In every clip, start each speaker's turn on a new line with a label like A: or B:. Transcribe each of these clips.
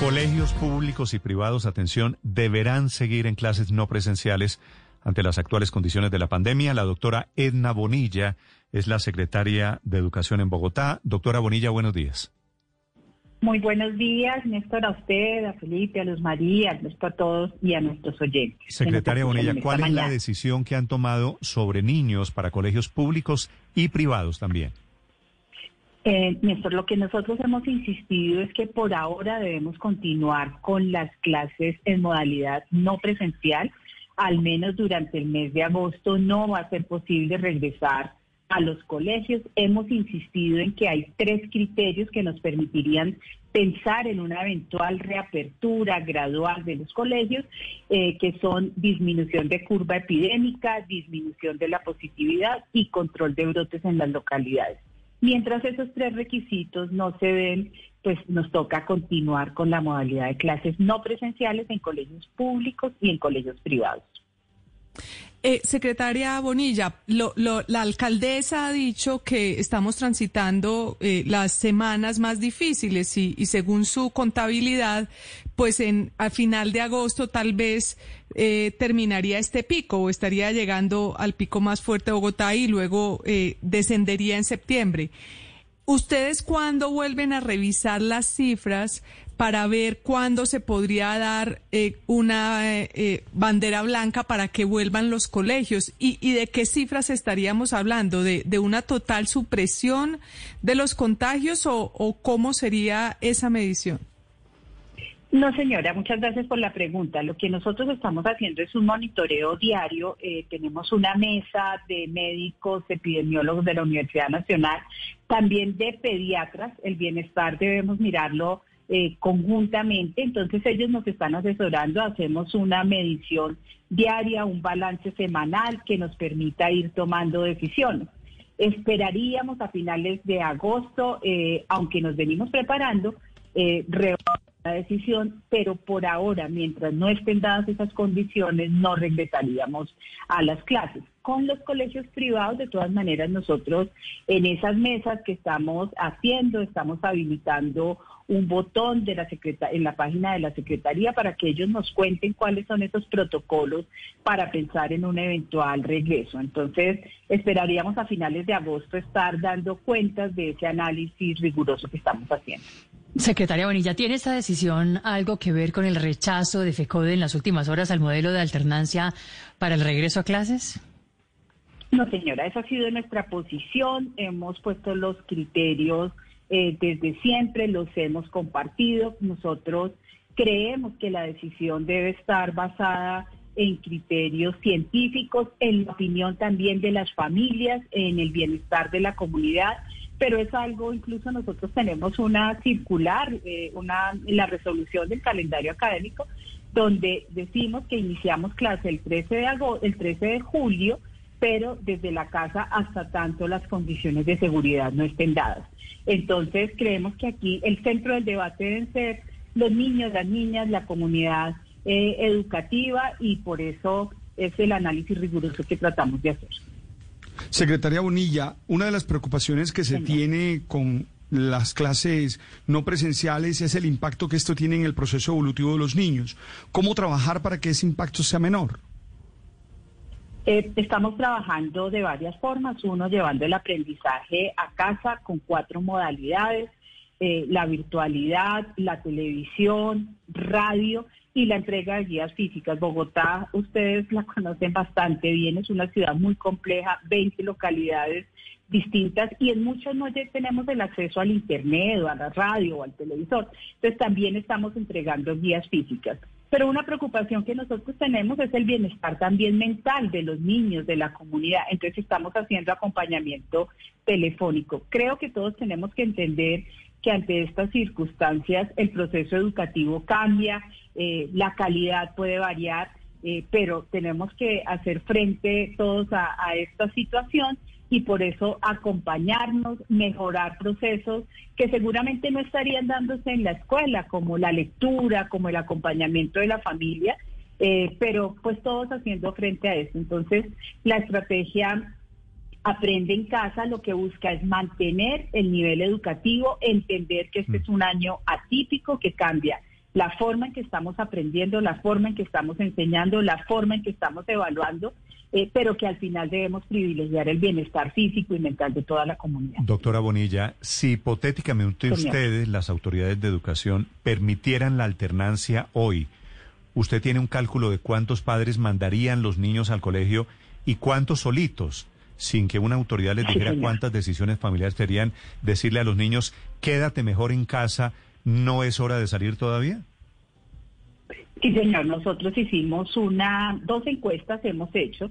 A: Colegios públicos y privados, atención, deberán seguir en clases no presenciales ante las actuales condiciones de la pandemia. La doctora Edna Bonilla es la secretaria de Educación en Bogotá. Doctora Bonilla, buenos días.
B: Muy buenos días, Néstor, a usted, a Felipe, a Luz María, a todos y a nuestros oyentes.
A: Secretaria Bonilla, ¿cuál es la decisión que han tomado sobre niños para colegios públicos y privados también?
B: Eh, Néstor, lo que nosotros hemos insistido es que por ahora debemos continuar con las clases en modalidad no presencial. Al menos durante el mes de agosto no va a ser posible regresar a los colegios. Hemos insistido en que hay tres criterios que nos permitirían pensar en una eventual reapertura gradual de los colegios, eh, que son disminución de curva epidémica, disminución de la positividad y control de brotes en las localidades. Mientras esos tres requisitos no se den, pues nos toca continuar con la modalidad de clases no presenciales en colegios públicos y en colegios privados.
C: Eh, secretaria Bonilla, la alcaldesa ha dicho que estamos transitando eh, las semanas más difíciles y, según su contabilidad, pues en a final de agosto tal vez eh, terminaría este pico o estaría llegando al pico más fuerte de Bogotá y luego descendería en septiembre. ¿Ustedes cuándo vuelven a revisar las cifras para ver cuándo se podría dar eh, una eh, eh, bandera blanca para que vuelvan los colegios y, de qué cifras estaríamos hablando, de, una total supresión de los contagios o, cómo sería esa medición.
B: No, señora, muchas gracias por la pregunta. Lo que nosotros estamos haciendo es un monitoreo diario. tenemos una mesa de médicos, epidemiólogos de la Universidad Nacional, también de pediatras. El bienestar debemos mirarlo eh, conjuntamente. Entonces ellos nos están asesorando, hacemos una medición diaria, un balance semanal que nos permita ir tomando decisiones. Esperaríamos a finales de agosto, eh, aunque nos venimos preparando, eh, la decisión, pero por ahora, mientras no estén dadas esas condiciones, no regresaríamos a las clases. Con los colegios privados, de todas maneras, nosotros en esas mesas que estamos haciendo, estamos habilitando un botón de la en la página de la Secretaría para que ellos nos cuenten cuáles son esos protocolos para pensar en un eventual regreso. Entonces, esperaríamos a finales de agosto estar dando cuentas de ese análisis riguroso que estamos haciendo.
D: Secretaria Bonilla, ¿tiene esta decisión algo que ver con el rechazo de FECODE en las últimas horas al modelo de alternancia para el regreso a clases?
B: No, señora, esa ha sido nuestra posición. Hemos puesto los criterios eh, desde siempre los hemos compartido. Nosotros creemos que la decisión debe estar basada en criterios científicos, en la opinión también de las familias, en el bienestar de la comunidad, pero es algo, incluso nosotros tenemos una circular, eh, una, la resolución del calendario académico, donde decimos que iniciamos clase el 13 de, el 13 de julio, pero desde la casa hasta tanto las condiciones de seguridad no estén dadas. Entonces creemos que aquí el centro del debate deben ser los niños, las niñas, la comunidad eh, educativa y por eso es el análisis riguroso que tratamos de hacer.
E: Secretaria Bonilla, una de las preocupaciones que se tiene con las clases no presenciales es el impacto que esto tiene en el proceso evolutivo de los niños. ¿Cómo trabajar para que ese impacto sea menor?
B: Eh, estamos trabajando de varias formas. Uno, llevando el aprendizaje a casa con cuatro modalidades, eh, la virtualidad, la televisión, radio y la entrega de guías físicas. Bogotá, ustedes la conocen bastante bien, es una ciudad muy compleja, 20 localidades distintas y en muchas no tenemos el acceso al internet o a la radio o al televisor. Entonces también estamos entregando guías físicas. Pero una preocupación que nosotros tenemos es el bienestar también mental de los niños, de la comunidad. Entonces estamos haciendo acompañamiento telefónico. Creo que todos tenemos que entender que ante estas circunstancias el proceso educativo cambia, eh, la calidad puede variar, eh, pero tenemos que hacer frente todos a esta situación y por eso acompañarnos, mejorar procesos que seguramente no estarían dándose en la escuela, como la lectura, como el acompañamiento de la familia, eh, pero pues todos haciendo frente a eso. Entonces, la estrategia Aprende en casa lo que busca es mantener el nivel educativo, entender que este es un año atípico que cambia la forma en que estamos aprendiendo, la forma en que estamos enseñando, la forma en que estamos evaluando, eh, pero que al final debemos privilegiar el bienestar físico y mental de toda la comunidad.
A: Doctora Bonilla, si hipotéticamente ustedes, las autoridades de educación, permitieran la alternancia hoy, ¿usted tiene un cálculo de cuántos padres mandarían los niños al colegio y cuántos solitos? sin que una autoridad les dijera cuántas decisiones familiares serían, decirle a los niños, quédate mejor en casa, no es hora de salir todavía?
B: Sí, señor, nosotros hicimos una, dos encuestas hemos hecho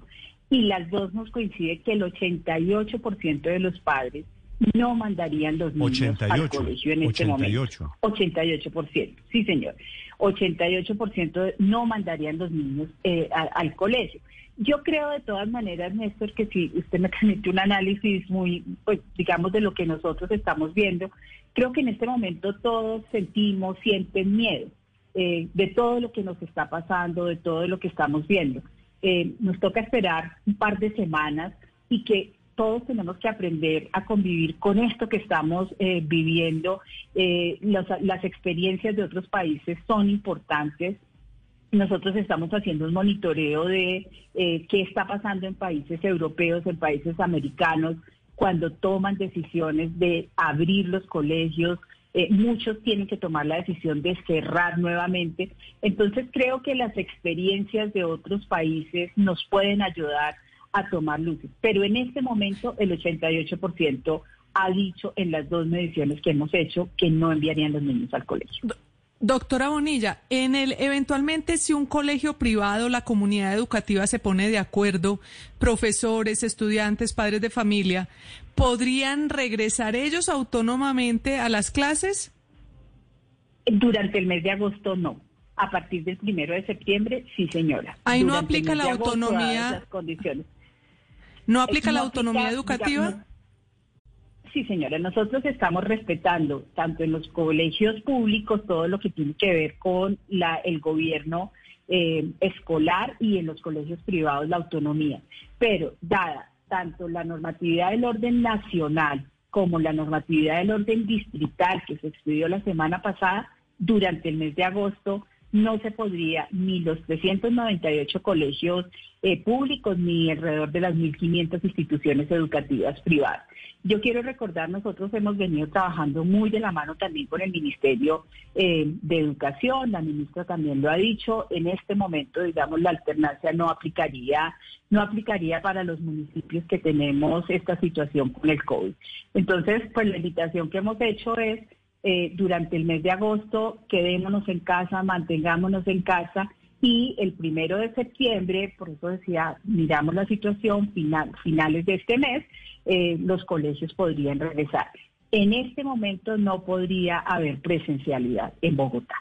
B: y las dos nos coincide que el 88% de los padres no mandarían los niños al colegio en este 88. momento. 88%, sí señor. 88% no mandarían los niños eh, al colegio. Yo creo de todas maneras, Néstor, que si usted me permite un análisis muy, pues digamos, de lo que nosotros estamos viendo, creo que en este momento todos sentimos, sienten miedo eh, de todo lo que nos está pasando, de todo lo que estamos viendo. Eh, nos toca esperar un par de semanas y que todos tenemos que aprender a convivir con esto que estamos eh, viviendo. las experiencias de otros países son importantes. Nosotros estamos haciendo un monitoreo de qué está pasando en países europeos, en países americanos, cuando toman decisiones de abrir los colegios, eh, muchos tienen que tomar la decisión de cerrar nuevamente. Entonces creo que las experiencias de otros países nos pueden ayudar a tomar luces. Pero en este momento el 88% ha dicho en las dos mediciones que hemos hecho que no enviarían los niños al colegio.
C: Doctora Bonilla, en el eventualmente si un colegio privado, la comunidad educativa se pone de acuerdo, profesores, estudiantes, padres de familia, ¿podrían regresar ellos autónomamente a las clases?
B: Durante el mes de agosto no. A partir del primero de septiembre, sí, señora.
C: Ahí no aplica la autonomía.
B: condiciones.
C: ¿No aplica la autonomía educativa?
B: Sí, señora, nosotros estamos respetando tanto en los colegios públicos todo lo que tiene que ver con la, el gobierno eh, escolar y en los colegios privados la autonomía. Pero dada tanto la normatividad del orden nacional como la normatividad del orden distrital que se expidió la semana pasada, durante el mes de agosto no se podría ni los 398 colegios eh, públicos ni alrededor de las 1.500 instituciones educativas privadas. Yo quiero recordar, nosotros hemos venido trabajando muy de la mano también con el Ministerio eh, de Educación, la ministra también lo ha dicho, en este momento, digamos, la alternancia no aplicaría, no aplicaría para los municipios que tenemos esta situación con el COVID. Entonces, pues la invitación que hemos hecho es eh, durante el mes de agosto, quedémonos en casa, mantengámonos en casa y el primero de septiembre, por eso decía, miramos la situación, final, finales de este mes, eh, los colegios podrían regresar. En este momento no podría haber presencialidad en Bogotá.